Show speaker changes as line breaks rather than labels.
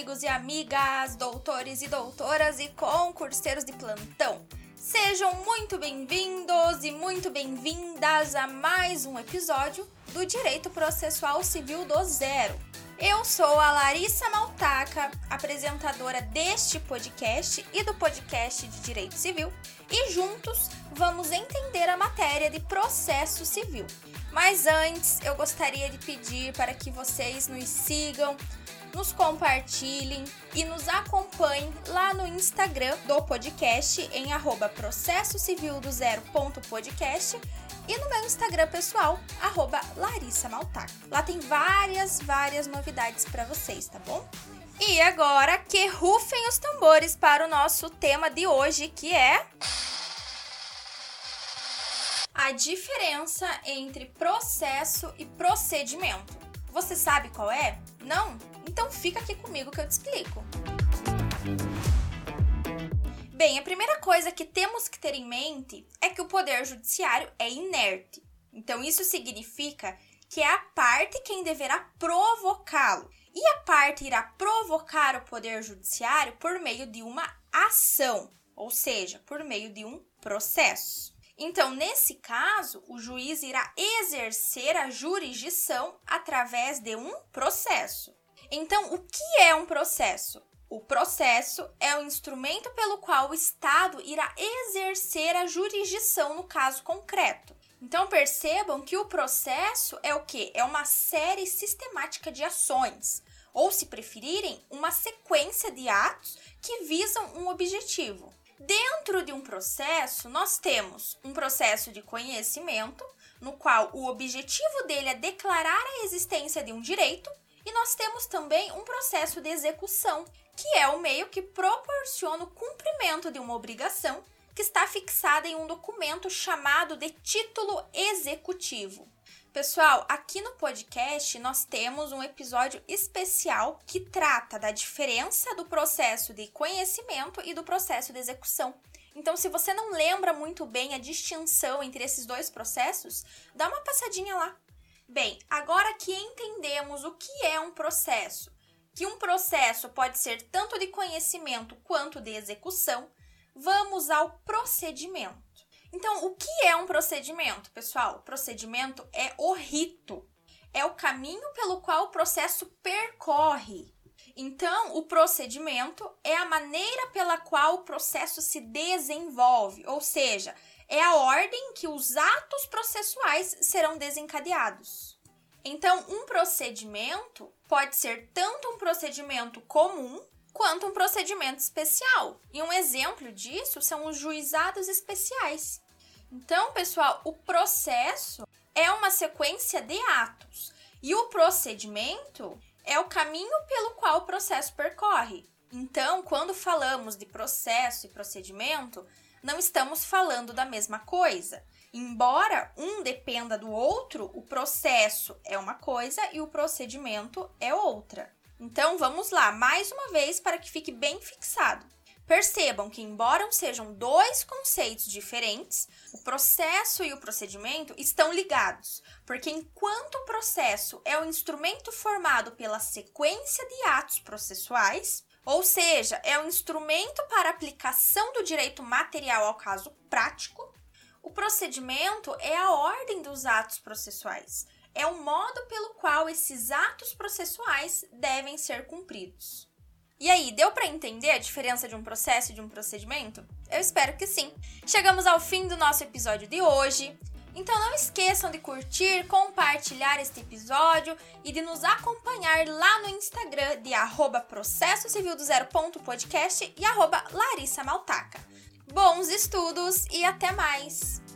amigos e amigas, doutores e doutoras e concurseiros de plantão. Sejam muito bem-vindos e muito bem-vindas a mais um episódio do Direito Processual Civil do Zero. Eu sou a Larissa Maltaca, apresentadora deste podcast e do podcast de Direito Civil, e juntos vamos entender a matéria de processo civil. Mas antes, eu gostaria de pedir para que vocês nos sigam, nos compartilhem e nos acompanhem lá no Instagram do podcast em arroba processo civil do zero.podcast e no meu Instagram pessoal, arroba Larissa Maltac. Lá tem várias, várias novidades para vocês, tá bom? E agora que rufem os tambores para o nosso tema de hoje, que é a diferença entre processo e procedimento. Você sabe qual é? Não? Então fica aqui comigo que eu te explico. Bem, a primeira coisa que temos que ter em mente é que o poder judiciário é inerte. Então isso significa que é a parte quem deverá provocá-lo. E a parte irá provocar o poder judiciário por meio de uma ação, ou seja, por meio de um processo. Então, nesse caso, o juiz irá exercer a jurisdição através de um processo. Então, o que é um processo? O processo é o instrumento pelo qual o Estado irá exercer a jurisdição no caso concreto. Então percebam que o processo é o que? É uma série sistemática de ações, ou se preferirem, uma sequência de atos que visam um objetivo. Dentro de um processo, nós temos um processo de conhecimento, no qual o objetivo dele é declarar a existência de um direito, e nós temos também um processo de execução, que é o meio que proporciona o cumprimento de uma obrigação que está fixada em um documento chamado de título executivo. Pessoal, aqui no podcast nós temos um episódio especial que trata da diferença do processo de conhecimento e do processo de execução. Então, se você não lembra muito bem a distinção entre esses dois processos, dá uma passadinha lá. Bem, agora que entendemos o que é um processo, que um processo pode ser tanto de conhecimento quanto de execução, vamos ao procedimento. Então, o que é um procedimento, pessoal? O procedimento é o rito, é o caminho pelo qual o processo percorre. Então, o procedimento é a maneira pela qual o processo se desenvolve, ou seja, é a ordem que os atos processuais serão desencadeados. Então, um procedimento pode ser tanto um procedimento comum quanto um procedimento especial. E um exemplo disso são os juizados especiais. Então, pessoal, o processo é uma sequência de atos e o procedimento é o caminho pelo qual o processo percorre. Então, quando falamos de processo e procedimento, não estamos falando da mesma coisa. Embora um dependa do outro, o processo é uma coisa e o procedimento é outra. Então vamos lá, mais uma vez para que fique bem fixado. Percebam que, embora sejam dois conceitos diferentes, o processo e o procedimento estão ligados, porque enquanto o processo é o instrumento formado pela sequência de atos processuais, ou seja, é o instrumento para aplicação do direito material ao caso prático, o procedimento é a ordem dos atos processuais, é o modo pelo qual esses atos processuais devem ser cumpridos. E aí, deu para entender a diferença de um processo e de um procedimento? Eu espero que sim. Chegamos ao fim do nosso episódio de hoje. Então não esqueçam de curtir, compartilhar este episódio e de nos acompanhar lá no Instagram de arroba processo civil do zero ponto podcast e arroba Larissa Maltaca. Bons estudos e até mais!